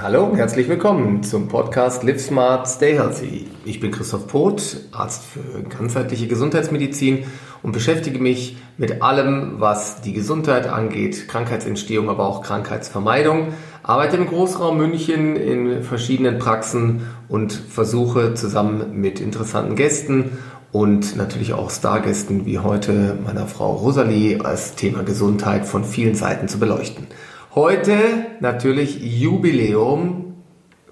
Hallo und herzlich willkommen zum Podcast Live Smart, Stay Healthy. Ich bin Christoph Poth, Arzt für ganzheitliche Gesundheitsmedizin und beschäftige mich mit allem, was die Gesundheit angeht, Krankheitsentstehung, aber auch Krankheitsvermeidung. Arbeite im Großraum München in verschiedenen Praxen und versuche zusammen mit interessanten Gästen und natürlich auch Stargästen wie heute meiner Frau Rosalie das Thema Gesundheit von vielen Seiten zu beleuchten. Heute natürlich Jubiläum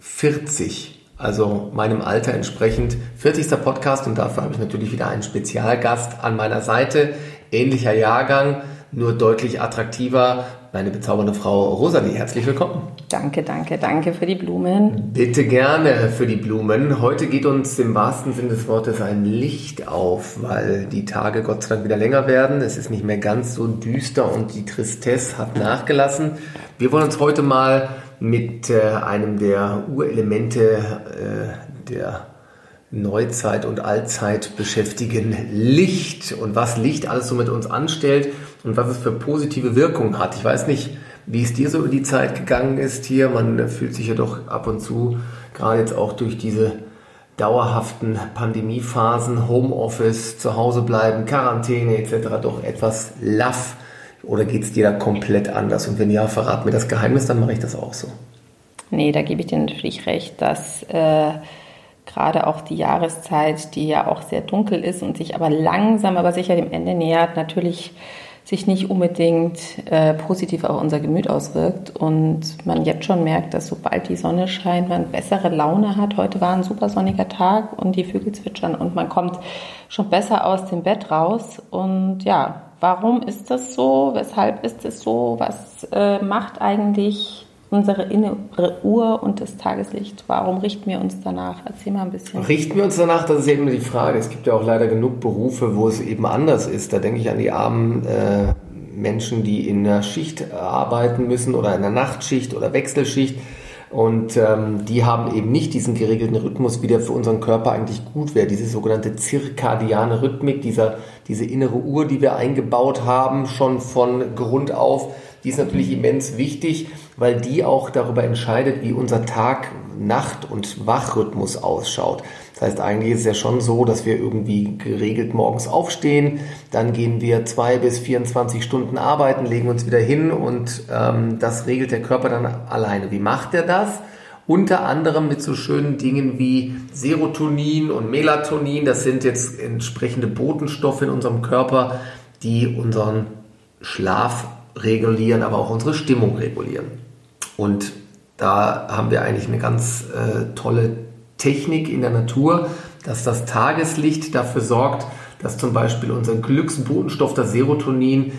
40, also meinem Alter entsprechend 40. Podcast und dafür habe ich natürlich wieder einen Spezialgast an meiner Seite, ähnlicher Jahrgang, nur deutlich attraktiver, meine bezaubernde Frau Rosalie. Herzlich willkommen. Danke, danke, danke für die Blumen. Bitte gerne für die Blumen. Heute geht uns im wahrsten Sinne des Wortes ein Licht auf, weil die Tage Gott sei Dank wieder länger werden. Es ist nicht mehr ganz so düster und die Tristesse hat nachgelassen. Wir wollen uns heute mal mit äh, einem der Urelemente äh, der Neuzeit und Allzeit beschäftigen, Licht und was Licht alles so mit uns anstellt und was es für positive Wirkungen hat. Ich weiß nicht, wie es dir so über die Zeit gegangen ist hier. Man fühlt sich ja doch ab und zu, gerade jetzt auch durch diese dauerhaften Pandemiephasen, Homeoffice, zu Hause bleiben, Quarantäne etc. doch etwas laff. Oder geht es dir da komplett anders? Und wenn ja, verrat mir das Geheimnis, dann mache ich das auch so. Nee, da gebe ich dir natürlich recht, dass äh, gerade auch die Jahreszeit, die ja auch sehr dunkel ist und sich aber langsam, aber sicher dem Ende nähert, natürlich sich nicht unbedingt äh, positiv auf unser Gemüt auswirkt und man jetzt schon merkt, dass sobald die Sonne scheint, man bessere Laune hat. Heute war ein super sonniger Tag und die Vögel zwitschern und man kommt schon besser aus dem Bett raus. Und ja, warum ist das so? Weshalb ist es so? Was äh, macht eigentlich unsere innere Uhr und das Tageslicht. Warum richten wir uns danach? Erzähl mal ein bisschen. Richten wir uns danach? Das ist eben die Frage. Es gibt ja auch leider genug Berufe, wo es eben anders ist. Da denke ich an die armen äh, Menschen, die in der Schicht arbeiten müssen oder in der Nachtschicht oder Wechselschicht. Und ähm, die haben eben nicht diesen geregelten Rhythmus, wie der für unseren Körper eigentlich gut wäre. Diese sogenannte zirkadiane Rhythmik, dieser, diese innere Uhr, die wir eingebaut haben, schon von Grund auf, die ist natürlich immens wichtig weil die auch darüber entscheidet, wie unser Tag, Nacht und Wachrhythmus ausschaut. Das heißt, eigentlich ist es ja schon so, dass wir irgendwie geregelt morgens aufstehen, dann gehen wir zwei bis 24 Stunden arbeiten, legen uns wieder hin und ähm, das regelt der Körper dann alleine. Wie macht er das? Unter anderem mit so schönen Dingen wie Serotonin und Melatonin. Das sind jetzt entsprechende Botenstoffe in unserem Körper, die unseren Schlaf regulieren, aber auch unsere Stimmung regulieren. Und da haben wir eigentlich eine ganz äh, tolle Technik in der Natur, dass das Tageslicht dafür sorgt, dass zum Beispiel unser Glücksbotenstoff, das Serotonin,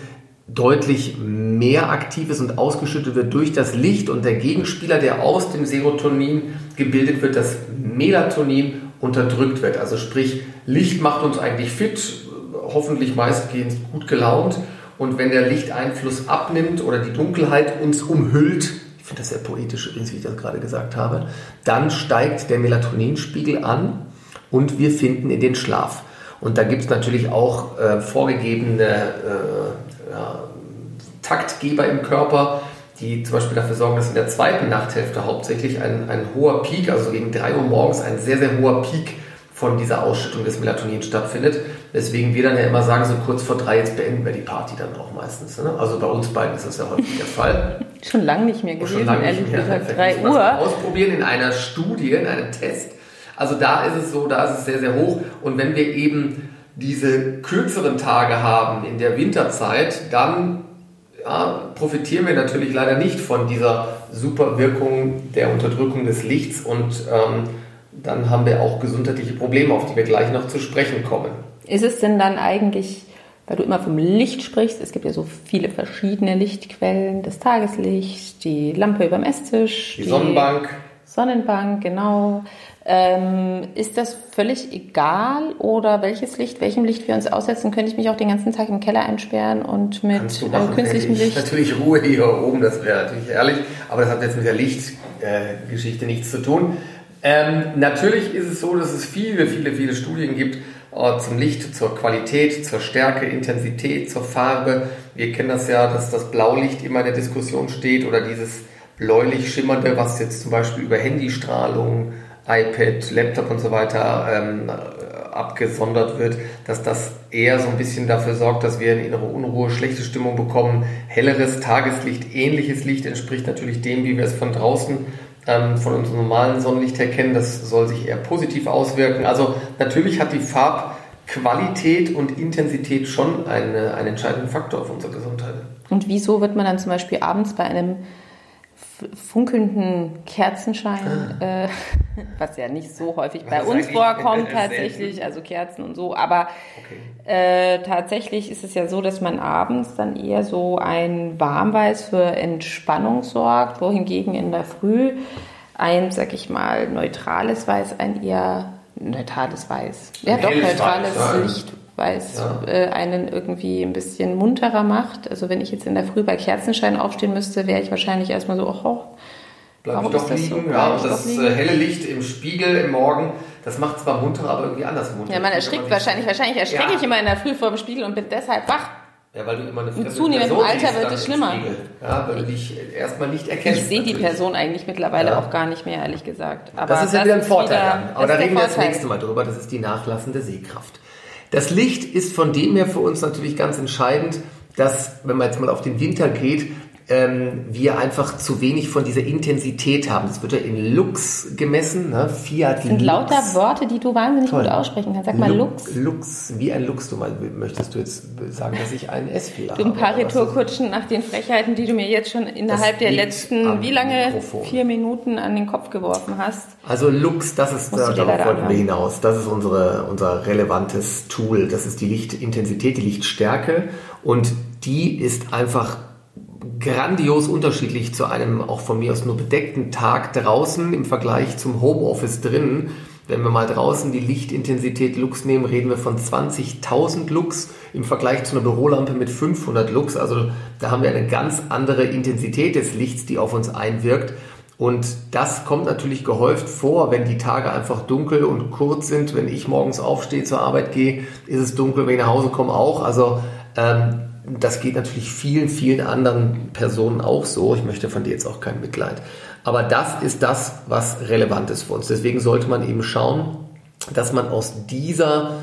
deutlich mehr aktiv ist und ausgeschüttet wird durch das Licht und der Gegenspieler, der aus dem Serotonin gebildet wird, das Melatonin unterdrückt wird. Also sprich, Licht macht uns eigentlich fit, hoffentlich meistgehend gut gelaunt und wenn der Lichteinfluss abnimmt oder die Dunkelheit uns umhüllt, finde das sehr poetisch übrigens, wie ich das gerade gesagt habe, dann steigt der Melatoninspiegel an und wir finden in den Schlaf. Und da gibt es natürlich auch äh, vorgegebene äh, ja, Taktgeber im Körper, die zum Beispiel dafür sorgen, dass in der zweiten Nachthälfte hauptsächlich ein, ein hoher Peak, also gegen 3 Uhr morgens ein sehr, sehr hoher Peak von dieser Ausschüttung des Melatonins stattfindet. Weswegen wir dann ja immer sagen, so kurz vor drei, jetzt beenden wir die Party dann auch meistens. Ne? Also bei uns beiden ist das ja häufig der Fall. Schon lange nicht mehr gewesen, lange ehrlich nicht mehr. gesagt. 3 Uhr. Ausprobieren in einer Studie, in einem Test. Also da ist es so, da ist es sehr, sehr hoch. Und wenn wir eben diese kürzeren Tage haben in der Winterzeit, dann ja, profitieren wir natürlich leider nicht von dieser super Wirkung der Unterdrückung des Lichts und ähm, dann haben wir auch gesundheitliche Probleme, auf die wir gleich noch zu sprechen kommen. Ist es denn dann eigentlich, weil du immer vom Licht sprichst, es gibt ja so viele verschiedene Lichtquellen, das Tageslicht, die Lampe über dem Esstisch, die, die Sonnenbank. Sonnenbank, genau. Ähm, ist das völlig egal oder welches Licht, welchem Licht wir uns aussetzen? Könnte ich mich auch den ganzen Tag im Keller einsperren und mit äh, künstlichem Licht? Natürlich Ruhe hier oben, das wäre natürlich ehrlich, aber das hat jetzt mit der Lichtgeschichte äh, nichts zu tun. Ähm, natürlich ist es so, dass es viele, viele, viele Studien gibt äh, zum Licht, zur Qualität, zur Stärke, Intensität, zur Farbe. Wir kennen das ja, dass das Blaulicht immer in der Diskussion steht oder dieses bläulich schimmernde, was jetzt zum Beispiel über Handystrahlung, iPad, Laptop und so weiter ähm, abgesondert wird, dass das eher so ein bisschen dafür sorgt, dass wir eine innere Unruhe, schlechte Stimmung bekommen. Helleres Tageslicht, ähnliches Licht entspricht natürlich dem, wie wir es von draußen ähm, von unserem normalen Sonnenlicht her kennen. Das soll sich eher positiv auswirken. Also natürlich hat die Farbqualität und Intensität schon eine, einen entscheidenden Faktor auf unsere Gesundheit. Und wieso wird man dann zum Beispiel abends bei einem funkelnden Kerzenschein, ah. äh, was ja nicht so häufig bei uns vorkommt tatsächlich, also Kerzen und so, aber okay. äh, tatsächlich ist es ja so, dass man abends dann eher so ein Warmweiß für Entspannung sorgt, wohingegen in der Früh ein, sag ich mal, neutrales Weiß ein eher neutrales Weiß, ja doch neutrales Licht weil es ja. äh, einen irgendwie ein bisschen munterer macht. Also wenn ich jetzt in der Früh bei Kerzenschein aufstehen müsste, wäre ich wahrscheinlich erstmal so, oh, Bleib ich doch liegen. So? Ja, und das äh, helle Licht im Spiegel im Morgen, das macht zwar munter, aber irgendwie anders munter. Ja, man erschrickt wahrscheinlich. Wahrscheinlich erschrecke ja. ich immer in der Früh vor dem Spiegel und bin deshalb wach. Ja, weil du immer eine fremde Zunehmend im Alter wird es schlimmer. Ja, weil du dich erstmal nicht erkennst. Ich sehe die Person eigentlich mittlerweile ja. auch gar nicht mehr, ehrlich gesagt. Aber das ist ja wieder ein Vorteil wieder, dann. Aber da reden wir das nächste Mal drüber. Das ist die nachlassende Sehkraft. Das Licht ist von dem her für uns natürlich ganz entscheidend, dass, wenn man jetzt mal auf den Winter geht, ähm, wir einfach zu wenig von dieser Intensität haben. Das wird ja in Lux gemessen. Ne? Fiat das sind Lux. lauter Worte, die du wahnsinnig Toll. gut aussprechen kannst. Sag mal Lux. Lux, wie ein Lux. Du mal, möchtest du jetzt sagen, dass ich einen S-Fehler habe? Du ein paar Retourkutschen nach den Frechheiten, die du mir jetzt schon innerhalb der letzten, wie lange? Mikrofon. Vier Minuten an den Kopf geworfen hast. Also Lux, das ist, da, darauf wollten wir hinaus. Das ist unsere, unser relevantes Tool. Das ist die Lichtintensität, die Lichtstärke. Und die ist einfach grandios unterschiedlich zu einem auch von mir aus nur bedeckten Tag draußen im Vergleich zum Homeoffice drinnen. Wenn wir mal draußen die Lichtintensität Lux nehmen, reden wir von 20.000 Lux im Vergleich zu einer Bürolampe mit 500 Lux. Also da haben wir eine ganz andere Intensität des Lichts, die auf uns einwirkt. Und das kommt natürlich gehäuft vor, wenn die Tage einfach dunkel und kurz sind. Wenn ich morgens aufstehe, zur Arbeit gehe, ist es dunkel, wenn ich nach Hause komme auch. Also ähm, das geht natürlich vielen, vielen anderen Personen auch so. Ich möchte von dir jetzt auch kein Mitleid. Aber das ist das, was relevant ist für uns. Deswegen sollte man eben schauen, dass man aus dieser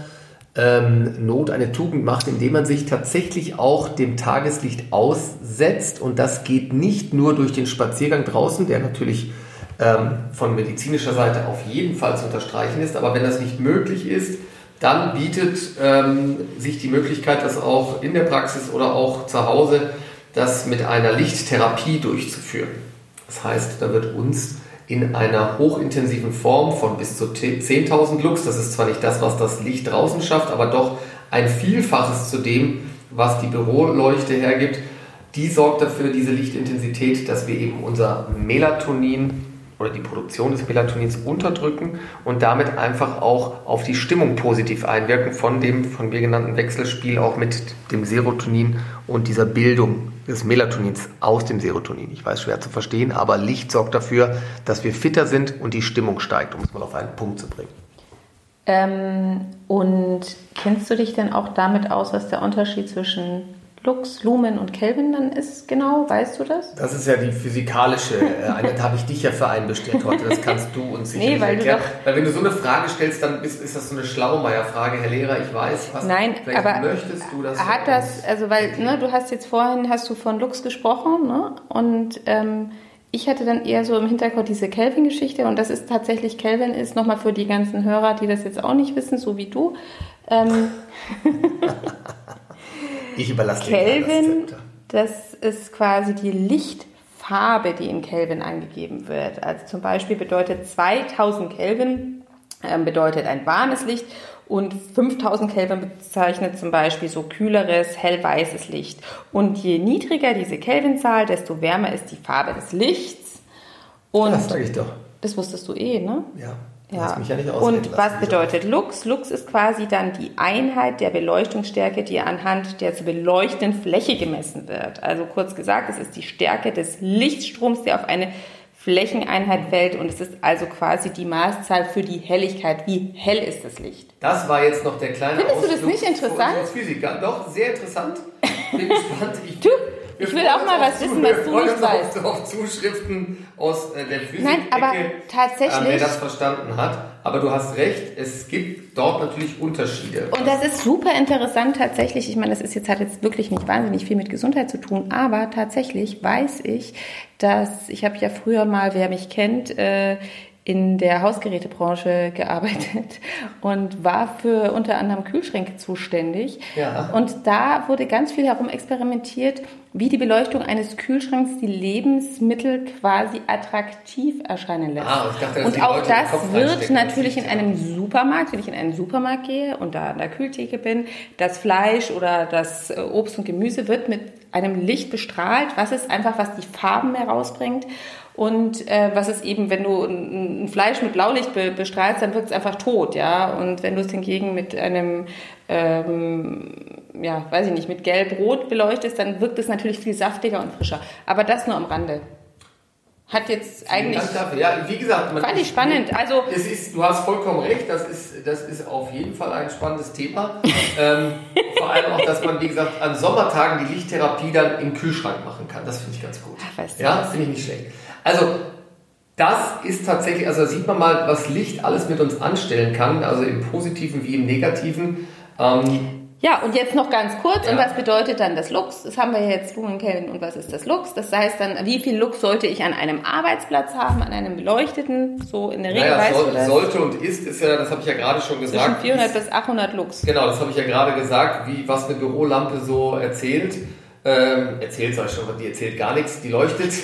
ähm, Not eine Tugend macht, indem man sich tatsächlich auch dem Tageslicht aussetzt. Und das geht nicht nur durch den Spaziergang draußen, der natürlich ähm, von medizinischer Seite auf jeden Fall zu unterstreichen ist. Aber wenn das nicht möglich ist, dann bietet ähm, sich die Möglichkeit, das auch in der Praxis oder auch zu Hause, das mit einer Lichttherapie durchzuführen. Das heißt, da wird uns in einer hochintensiven Form von bis zu 10.000 Lux, das ist zwar nicht das, was das Licht draußen schafft, aber doch ein Vielfaches zu dem, was die Büroleuchte hergibt, die sorgt dafür, diese Lichtintensität, dass wir eben unser Melatonin oder die Produktion des Melatonins unterdrücken und damit einfach auch auf die Stimmung positiv einwirken von dem von mir genannten Wechselspiel auch mit dem Serotonin und dieser Bildung des Melatonins aus dem Serotonin. Ich weiß, schwer zu verstehen, aber Licht sorgt dafür, dass wir fitter sind und die Stimmung steigt, um es mal auf einen Punkt zu bringen. Ähm, und kennst du dich denn auch damit aus, was der Unterschied zwischen Lux, Lumen und Kelvin dann ist genau? Weißt du das? Das ist ja die physikalische äh, Da habe ich dich ja für einbestellt heute. Das kannst du uns sicherlich nee, weil erklären. weil wenn du so eine Frage stellst, dann ist, ist das so eine Schlaumeier-Frage. Herr Lehrer, ich weiß, was Nein, aber möchtest du das? Hat das, also weil, ne, du hast jetzt vorhin, hast du von Lux gesprochen, ne? Und ähm, ich hatte dann eher so im Hintergrund diese Kelvin-Geschichte und das ist tatsächlich, Kelvin ist nochmal für die ganzen Hörer, die das jetzt auch nicht wissen, so wie du. Ähm, Ich überlasse Kelvin, das, das ist quasi die Lichtfarbe, die in Kelvin angegeben wird. Also zum Beispiel bedeutet 2000 Kelvin äh, bedeutet ein warmes Licht und 5000 Kelvin bezeichnet zum Beispiel so kühleres, hellweißes Licht. Und je niedriger diese Kelvinzahl, desto wärmer ist die Farbe des Lichts. Und das sage ich doch. Das wusstest du eh, ne? Ja. Ja. Ja und was bedeutet Lux? Lux ist quasi dann die Einheit der Beleuchtungsstärke, die anhand der zu beleuchtenden Fläche gemessen wird. Also kurz gesagt, es ist die Stärke des Lichtstroms, der auf eine Flächeneinheit fällt und es ist also quasi die Maßzahl für die Helligkeit. Wie hell ist das Licht? Das war jetzt noch der kleine Findest Ausflug du das nicht interessant? Physiker. Doch, sehr interessant. Bin gespannt. Ich, du, ich will auch mal was wissen, was du nicht weißt. Auf, auf Zuschriften aus äh, der Physik. Nein, aber tatsächlich. Äh, wer das verstanden hat. Aber du hast recht, es gibt dort natürlich Unterschiede. Und das ist super interessant tatsächlich. Ich meine, das ist jetzt hat jetzt wirklich nicht wahnsinnig viel mit Gesundheit zu tun, aber tatsächlich weiß ich, dass ich habe ja früher mal, wer mich kennt, äh, in der Hausgerätebranche gearbeitet und war für unter anderem Kühlschränke zuständig. Ja. Und da wurde ganz viel herum experimentiert, wie die Beleuchtung eines Kühlschranks die Lebensmittel quasi attraktiv erscheinen lässt. Ah, ich dachte, und auch Leute das wird natürlich in einem Supermarkt, wenn ich in einen Supermarkt gehe und da an der Kühltheke bin, das Fleisch oder das äh, Obst und Gemüse wird mit einem Licht bestrahlt, was ist einfach, was die Farben herausbringt. Und äh, was ist eben, wenn du ein, Fleisch mit Blaulicht be bestrahlst, dann wird es einfach tot, ja. Und wenn du es hingegen mit einem, ähm, ja, weiß ich nicht, mit Gelb-Rot beleuchtest, dann wirkt es natürlich viel saftiger und frischer. Aber das nur am Rande. Hat jetzt eigentlich. Dank dafür. Ja, wie gesagt, man Fand ich spannend. Also es ist, du hast vollkommen recht, das ist, das ist auf jeden Fall ein spannendes Thema. ähm, vor allem auch, dass man, wie gesagt, an Sommertagen die Lichttherapie dann im Kühlschrank machen kann. Das finde ich ganz gut. Ach, weißt du ja, finde ich nicht schlecht. Also, das ist tatsächlich, also da sieht man mal, was Licht alles mit uns anstellen kann, also im Positiven wie im Negativen. Ähm, Ja, und jetzt noch ganz kurz. Ja. Und was bedeutet dann das Lux? Das haben wir jetzt, Lumen Kelvin. Und was ist das Lux? Das heißt dann, wie viel Lux sollte ich an einem Arbeitsplatz haben, an einem beleuchteten? So in der Regel naja, weißt soll, du sollte und ist, ist ja, das habe ich ja gerade schon Zwischen gesagt. 400 ist, bis 800 Lux. Genau, das habe ich ja gerade gesagt, wie was eine Bürolampe so erzählt. Ähm, erzählt, ich schon, die erzählt gar nichts, die leuchtet.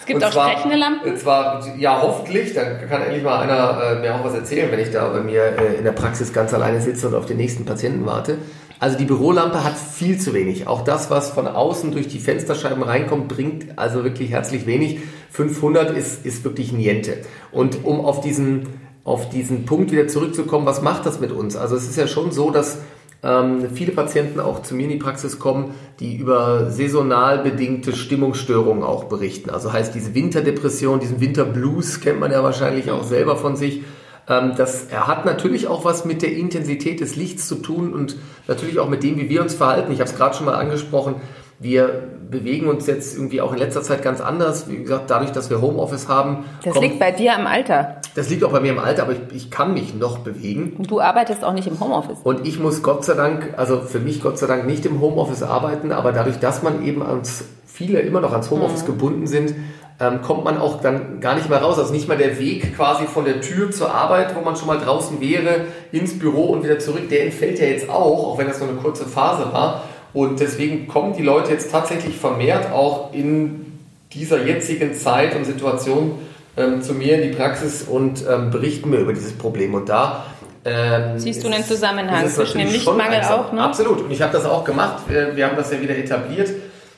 Es gibt Und auch zwar- sprechende Lampen. Zwar, ja, hoffentlich, dann kann endlich mal einer äh, mir auch was erzählen, wenn ich da bei mir äh, in der Praxis ganz alleine sitze und auf den nächsten Patienten warte. Also die Bürolampe hat viel zu wenig. Auch das, was von außen durch die Fensterscheiben reinkommt, bringt also wirklich herzlich wenig. 500 ist, ist wirklich niente. Und um auf diesen, auf diesen Punkt wieder zurückzukommen, was macht das mit uns? Also es ist ja schon so, dass ähm, viele Patienten auch zu mir in die Praxis kommen, die über saisonal bedingte Stimmungsstörungen auch berichten. Also heißt diese Winterdepression, diesen Winterblues kennt man ja wahrscheinlich auch selber von sich. Ähm, das hat natürlich auch was mit der Intensität des Lichts zu tun und natürlich auch mit dem, wie wir uns verhalten. Ich habe es gerade schon mal angesprochen. Wir bewegen uns jetzt irgendwie auch in letzter Zeit ganz anders. Wie gesagt, dadurch, dass wir Homeoffice haben. Das kommt- liegt bei dir am Alter. das liegt auch bei mir im Alter, aber ich, ich kann mich noch bewegen. Und du arbeitest auch nicht im Homeoffice. Und ich muss Gott sei Dank, also für mich Gott sei Dank nicht im Homeoffice arbeiten, aber dadurch, dass man eben ans, viele immer noch ans Homeoffice gebunden sind, ähm, kommt man auch dann gar nicht mehr raus. Also nicht mal der Weg quasi von der Tür zur Arbeit, wo man schon mal draußen wäre, ins Büro und wieder zurück, der entfällt ja jetzt auch, auch wenn das nur eine kurze Phase war. Und deswegen kommen die Leute jetzt tatsächlich vermehrt auch in dieser jetzigen Zeit und Situation ähm, zu mir in die Praxis und ähm, berichten mir über dieses Problem. Und da ähm, Siehst du einen Zusammenhang zwischen dem Lichtmangel auch, ne? Absolut. Und ich habe das auch gemacht. Wir, wir haben das ja wieder etabliert,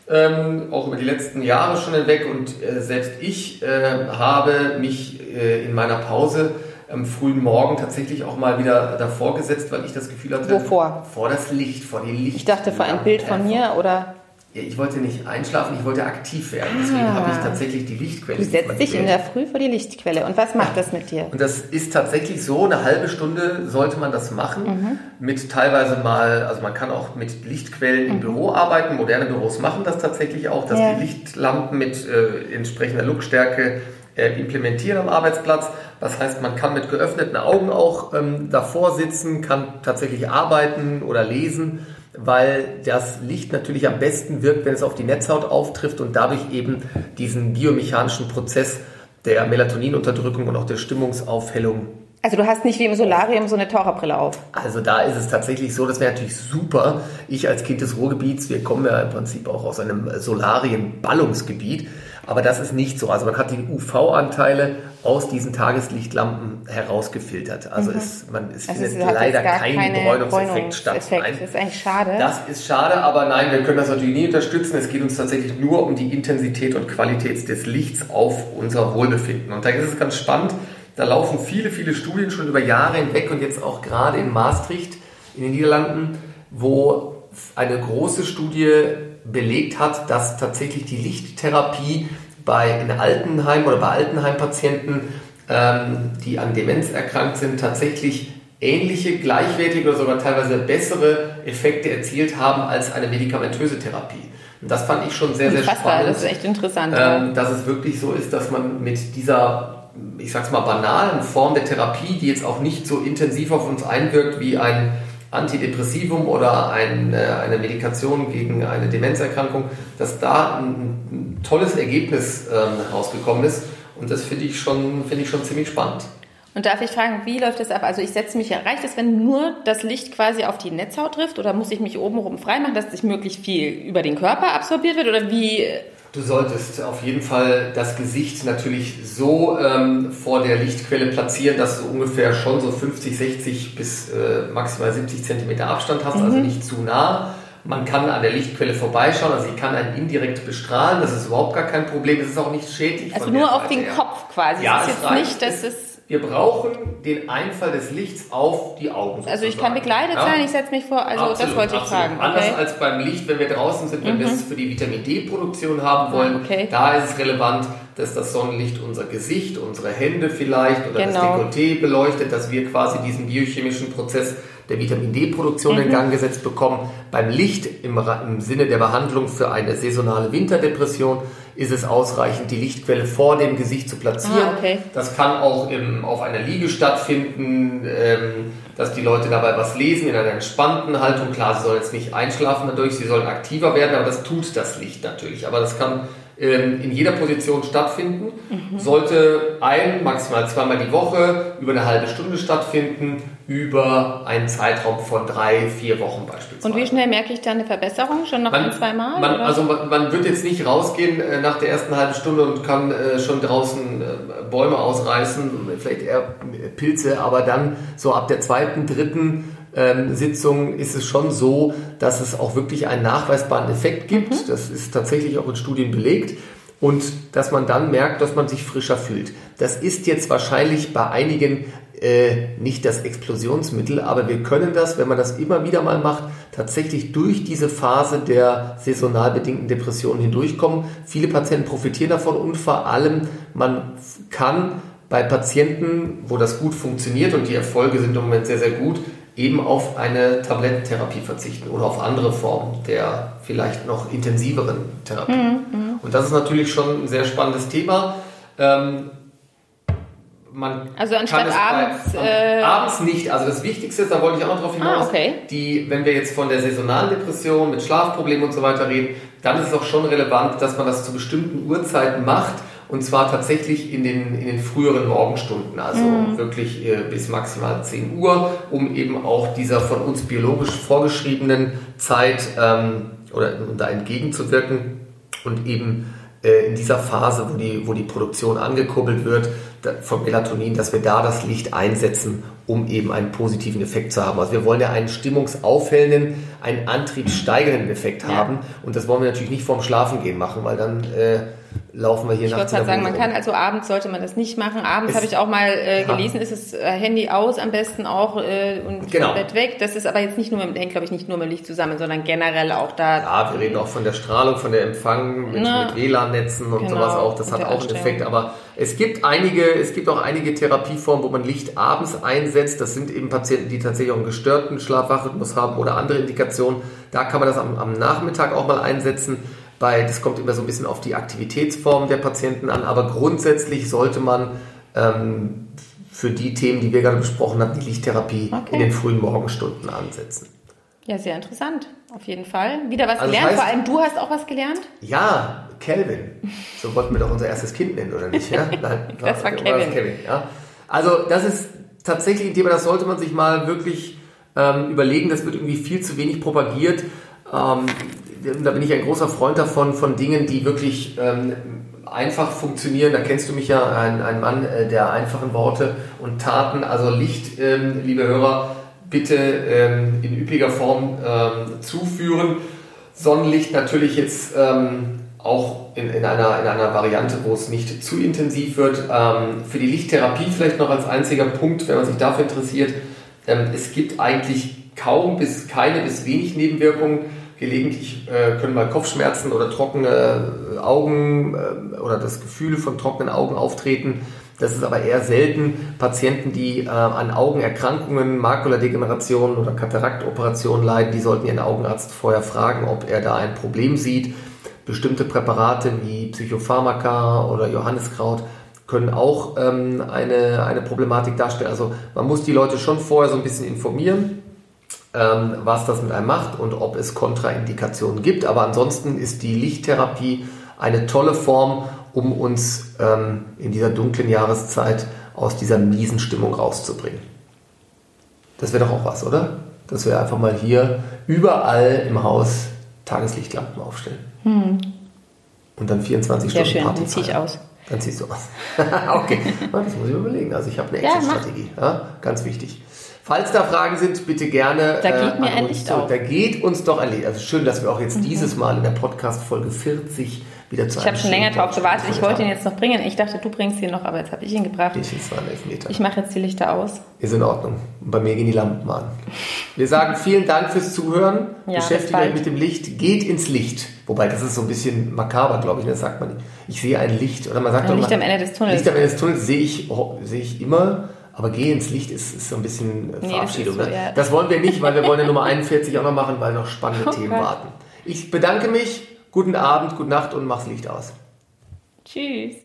ähm, auch über die letzten Jahre schon hinweg. Und äh, selbst ich äh, habe mich äh, in meiner Pause am frühen Morgen tatsächlich auch mal wieder davor gesetzt, weil ich das Gefühl hatte, Wovor? vor das Licht, vor die Licht. Ich dachte vor ein Bild von mir oder Ja, Ich wollte nicht einschlafen, ich wollte aktiv werden. Deswegen Ah. habe ich tatsächlich die Lichtquelle. du setzt dich in der Früh vor die Lichtquelle. Und was macht das mit dir? Und das ist tatsächlich so, eine halbe Stunde sollte man das machen. Mit teilweise mal, also man kann auch mit Lichtquellen im Büro arbeiten. Moderne Büros machen das tatsächlich auch, dass Ja. die Lichtlampen mit äh, entsprechender Lookstärke implementieren am Arbeitsplatz. Das heißt, man kann mit geöffneten Augen auch ähm, davor sitzen, kann tatsächlich arbeiten oder lesen, weil das Licht natürlich am besten wirkt, wenn es auf die Netzhaut auftrifft und dadurch eben diesen biomechanischen Prozess der Melatoninunterdrückung und auch der Stimmungsaufhellung Also du hast nicht wie im Solarium so eine Taucherbrille auf. also da ist es tatsächlich so, das wäre natürlich super. Ich als Kind des Ruhrgebiets, wir kommen ja im Prinzip auch aus einem Solarien-Ballungsgebiet, aber das ist nicht so. Also man hat die UV-Anteile aus diesen Tageslichtlampen herausgefiltert. Also es, man, es Also findet leider kein Bräunungseffekt statt. Das ist eigentlich schade. Das ist schade, aber nein, wir können das natürlich nie unterstützen. Es geht uns tatsächlich nur um die Intensität und Qualität des Lichts auf unser Wohlbefinden. Und da ist es ganz spannend. Da laufen viele, viele Studien schon über Jahre hinweg und jetzt auch gerade in Maastricht in den Niederlanden, wo eine große Studie belegt hat, dass tatsächlich die Lichttherapie bei in Altenheim oder bei Altenheimpatienten, ähm, die an Demenz erkrankt sind, tatsächlich ähnliche, gleichwertige oder sogar teilweise bessere Effekte erzielt haben als eine medikamentöse Therapie. Und das fand ich schon sehr, sehr Krass, spannend. Das ist echt interessant. Ähm, dass es wirklich so ist, dass man mit dieser, ich sag's mal, banalen Form der Therapie, die jetzt auch nicht so intensiv auf uns einwirkt wie ein Antidepressivum oder ein, äh, eine Medikation gegen eine Demenzerkrankung, dass da ein, ein tolles Ergebnis ähm, rausgekommen ist. Und das finde ich, schon, finde ich schon ziemlich spannend. Und darf ich fragen, wie läuft das ab? Also ich setze mich, reicht es, wenn nur das Licht quasi auf die Netzhaut trifft oder muss ich mich obenrum freimachen, dass sich möglichst viel über den Körper absorbiert wird oder wie? Du solltest auf jeden Fall das Gesicht natürlich so ähm, vor der Lichtquelle platzieren, dass du ungefähr schon so 50, 60 bis äh, maximal 70 Zentimeter Abstand hast, also mhm. also nicht zu nah. Man kann an der Lichtquelle vorbeischauen, also sie kann einen indirekt bestrahlen, das ist überhaupt gar kein Problem, es ist auch nicht schädlich. Also nur auf den her. Kopf quasi, ja, es ist jetzt nicht, dass es wir brauchen den Einfall des Lichts auf die Augen. Sozusagen. Also ich kann begleitet ja? sein, ich setze mich vor, also absolut, das wollte ich absolut. fragen. Okay. Anders als beim Licht, wenn wir draußen sind, wenn mhm. wir es für die Vitamin D-Produktion haben wollen, okay. da ist es relevant, dass das Sonnenlicht unser Gesicht, unsere Hände vielleicht oder genau. das Dekolleté beleuchtet, dass wir quasi diesen biochemischen Prozess der Vitamin D-Produktion mhm. in Gang gesetzt bekommen. Beim Licht im, im Sinne der Behandlung für eine saisonale Winterdepression ist es ausreichend, die Lichtquelle vor dem Gesicht zu platzieren. Ah, okay. Das kann auch im, auf einer Liege stattfinden, ähm, dass die Leute dabei was lesen in einer entspannten Haltung. Klar, sie sollen jetzt nicht einschlafen dadurch, sie sollen aktiver werden, aber das tut das Licht natürlich. Aber das kann ähm, in jeder Position stattfinden. Mhm. Sollte ein, maximal zweimal die Woche über eine halbe Stunde stattfinden, über einen Zeitraum von drei, vier Wochen beispielsweise. Und wie schnell merke ich da eine Verbesserung? Schon noch man, ein, zwei Mal? Man, also man, man, wird jetzt nicht rausgehen äh, nach der ersten halben Stunde und kann äh, schon draußen äh, Bäume ausreißen, vielleicht eher Pilze, aber dann so ab der zweiten, dritten ähm, Sitzung ist es schon so, dass es auch wirklich einen nachweisbaren Effekt gibt. Mhm. Das ist tatsächlich auch in Studien belegt. Und dass man dann merkt, dass man sich frischer fühlt. Das ist jetzt wahrscheinlich bei einigen äh, nicht das Explosionsmittel, aber wir können das, wenn man das immer wieder mal macht, tatsächlich durch diese Phase der saisonal bedingten Depression hindurchkommen. Viele Patienten profitieren davon und vor allem, man kann bei Patienten, wo das gut funktioniert und die Erfolge sind im Moment sehr, sehr gut, eben auf eine Tablettentherapie verzichten oder auf andere Formen der vielleicht noch intensiveren Therapie. Mhm, mhm. Und das ist natürlich schon ein sehr spannendes Thema. Ähm, also anstatt abends. Bei, äh, abends nicht. Also das Wichtigste ist, da wollte ich auch noch darauf hinaus, ah, okay. die, wenn wir jetzt von der saisonalen Depression mit Schlafproblemen und so weiter reden, dann ist es auch schon relevant, dass man das zu bestimmten Uhrzeiten macht und zwar tatsächlich in den, in den früheren Morgenstunden, also mhm. wirklich äh, bis maximal 10 Uhr, um eben auch dieser von uns biologisch vorgeschriebenen Zeit ähm, oder da entgegenzuwirken und eben äh, in dieser Phase, wo die, wo die Produktion angekurbelt wird vom Melatonin, dass wir da das Licht einsetzen, um eben einen positiven Effekt zu haben. Also wir wollen ja einen stimmungsaufhellenden, einen antriebssteigernden Effekt haben und das wollen wir natürlich nicht vorm Schlafengehen machen, weil dann äh, laufen wir hier nach. Ich wollte sagen, man kann also abends sollte man das nicht machen. Abends habe ich auch mal äh, gelesen, ist das äh, Handy aus am besten auch äh, und genau. Bett weg. Das ist aber jetzt nicht nur mit, hängt glaube ich nicht nur mit Licht zusammen, sondern generell auch da. Ja, wir reden auch von der Strahlung, von der Empfang mit, mit WLAN-Netzen und genau, sowas auch. Das hat auch einen Effekt. Aber es gibt einige, es gibt auch einige Therapieformen, wo man Licht abends einsetzt. Das sind eben Patienten, die tatsächlich auch einen gestörten Schlafwachrhythmus haben oder andere Indikationen. Da kann man das am, am Nachmittag auch mal einsetzen weil das kommt immer so ein bisschen auf die Aktivitätsform der Patienten an, aber grundsätzlich sollte man ähm, für die Themen, die wir gerade besprochen haben, die Lichttherapie okay. in den frühen Morgenstunden ansetzen. Ja, sehr interessant. Auf jeden Fall. Wieder was also gelernt. Heißt, Vor allem du hast auch was gelernt? Ja, Kelvin. So wollten wir doch unser erstes Kind nennen, oder nicht? Ja? Nein, das war, war Kevin. Kevin ja? Also das ist tatsächlich ein Thema, das sollte man sich mal wirklich ähm, überlegen. Das wird irgendwie viel zu wenig propagiert. Ähm, da bin ich ein großer Freund davon, von Dingen, die wirklich ähm, einfach funktionieren. Da kennst du mich ja, ein, ein Mann äh, der einfachen Worte und Taten. Also Licht, ähm, liebe Hörer, bitte ähm, in üppiger Form ähm, zuführen. Sonnenlicht natürlich jetzt ähm, auch in, in, einer, in einer Variante, wo es nicht zu intensiv wird. Ähm, für die Lichttherapie vielleicht noch als einziger Punkt, wenn man sich dafür interessiert. es gibt eigentlich kaum bis keine bis wenig Nebenwirkungen Gelegentlich äh, können mal Kopfschmerzen oder trockene äh, Augen äh, oder das Gefühl von trockenen Augen auftreten. Das ist aber eher selten. Patienten, die äh, an Augenerkrankungen, Makuladegenerationen oder Kataraktoperationen leiden, die sollten ihren Augenarzt vorher fragen, ob er da ein Problem sieht. Bestimmte Präparate wie Psychopharmaka oder Johanniskraut können auch ähm, eine, eine Problematik darstellen. Also man muss die Leute schon vorher so ein bisschen informieren, ähm, was das mit einem macht und ob es Kontraindikationen gibt. Aber ansonsten ist die Lichttherapie eine tolle Form, um uns ähm, in dieser dunklen Jahreszeit aus dieser miesen Stimmung rauszubringen. Das wäre doch auch was, oder? Dass wir einfach mal hier überall im Haus Tageslichtlampen aufstellen. Hm. Und dann 24 Sehr Stunden schön, Party dann ziehe ich aus. Dann ziehst du aus. okay, das muss ich überlegen. Also ich habe eine Ja, Exit-Strategie. Ja, ganz wichtig. Falls da Fragen sind, bitte gerne. Da geht mir an ein uns Licht auf. Da geht uns doch ein Licht. Also schön, dass wir auch jetzt dieses Mal in der Podcast-Folge 40 wieder zu Ich habe schon länger drauf gewartet. Ich wollte ihn jetzt noch bringen. Ich dachte, du bringst ihn noch, aber jetzt habe ich ihn gebracht. Ich. Ich mache jetzt die Lichter aus. Ist in Ordnung. Bei mir gehen die Lampen an. Wir sagen vielen Dank fürs Zuhören. Ja, Beschäftigt euch mit dem Licht. Geht ins Licht. Wobei, das ist so ein bisschen makaber, glaube ich. ne? Das sagt man. Ich sehe ein Licht. Oder man sagt Ein doch Licht immer, am Ende des Tunnels. Licht am Ende des Tunnels sehe ich, oh, sehe ich immer. Aber geh ins Licht ist, ist so ein bisschen äh, das Verabschiedung. ist so, ne? ja. Das wollen wir nicht, weil wir wollen ja Nummer 41 auch noch machen, weil noch spannende Oh Themen warten. Ich bedanke mich. Guten Abend, gute Nacht und mach's Licht aus. Tschüss.